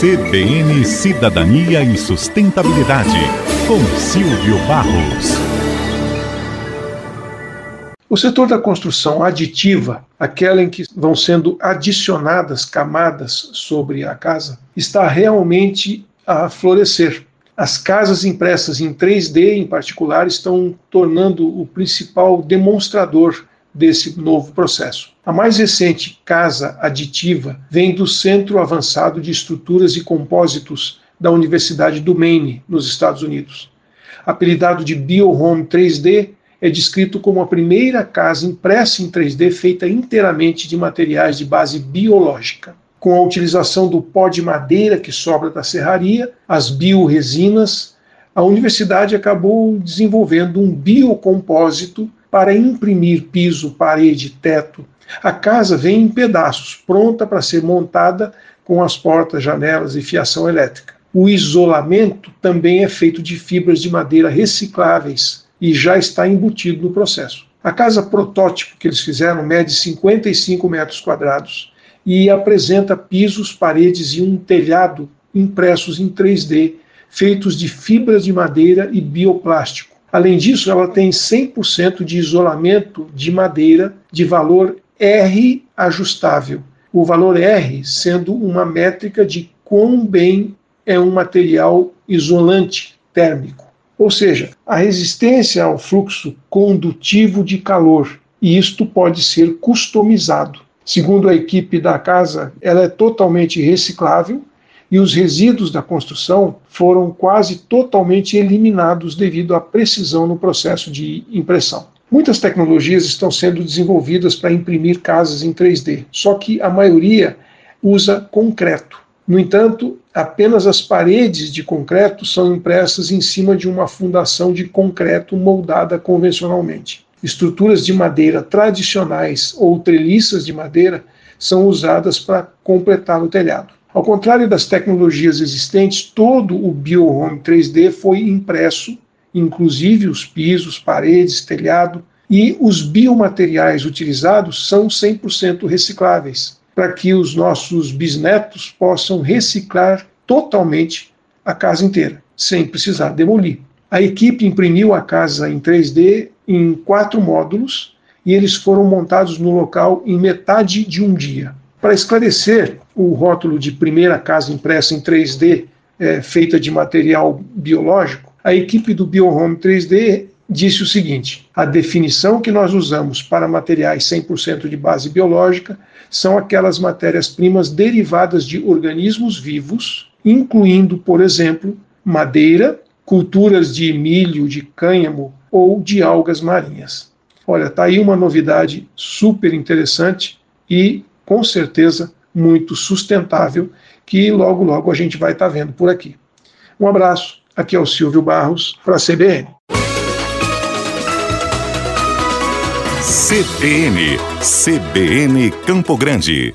CBN Cidadania e Sustentabilidade, com Silvio Barros. O setor da construção aditiva, aquela em que vão sendo adicionadas camadas sobre a casa, está realmente a florescer. As casas impressas em 3D, em particular, estão tornando o principal demonstrador desse novo processo. A mais recente casa aditiva vem do Centro Avançado de Estruturas e Compósitos da Universidade do Maine, nos Estados Unidos. Apelidado de BioHome 3D, é descrito como a primeira casa impressa em 3D feita inteiramente de materiais de base biológica. Com a utilização do pó de madeira que sobra da serraria, as bioresinas, a universidade acabou desenvolvendo um biocompósito para imprimir piso, parede, teto. A casa vem em pedaços, pronta para ser montada com as portas, janelas e fiação elétrica. O isolamento também é feito de fibras de madeira recicláveis e já está embutido no processo. A casa protótipo que eles fizeram mede 55 metros quadrados e apresenta pisos, paredes e um telhado impressos em 3D, feitos de fibras de madeira e bioplástico. Além disso, ela tem 100% de isolamento de madeira de valor R ajustável. O valor R sendo uma métrica de quão bem é um material isolante térmico. Ou seja, a resistência ao fluxo condutivo de calor, e isto pode ser customizado. Segundo a equipe da casa, ela é totalmente reciclável e os resíduos da construção foram quase totalmente eliminados devido à precisão no processo de impressão. Muitas tecnologias estão sendo desenvolvidas para imprimir casas em 3D, só que a maioria usa concreto. No entanto, apenas as paredes de concreto são impressas em cima de uma fundação de concreto moldada convencionalmente. Estruturas de madeira tradicionais ou treliças de madeira são usadas para completar o telhado. Ao contrário das tecnologias existentes, todo o BioHome 3D foi impresso, inclusive os pisos, paredes, telhado, e os biomateriais utilizados são 100% recicláveis, para que os nossos bisnetos possam reciclar totalmente a casa inteira, sem precisar demolir. A equipe imprimiu a casa em 3D em quatro módulos e eles foram montados no local em metade de um dia. Para esclarecer o rótulo de primeira casa impressa em 3D, é, feita de material biológico, a equipe do BioHome 3D disse o seguinte: a definição que nós usamos para materiais 100% de base biológica são aquelas matérias-primas derivadas de organismos vivos, incluindo, por exemplo, madeira, culturas de milho, de cânhamo ou de algas marinhas. Olha, está aí uma novidade super interessante e com certeza muito sustentável, que logo, logo a gente vai estar tá vendo por aqui. Um abraço, aqui é o Silvio Barros, para a CBN. CBN, CBN Campo Grande.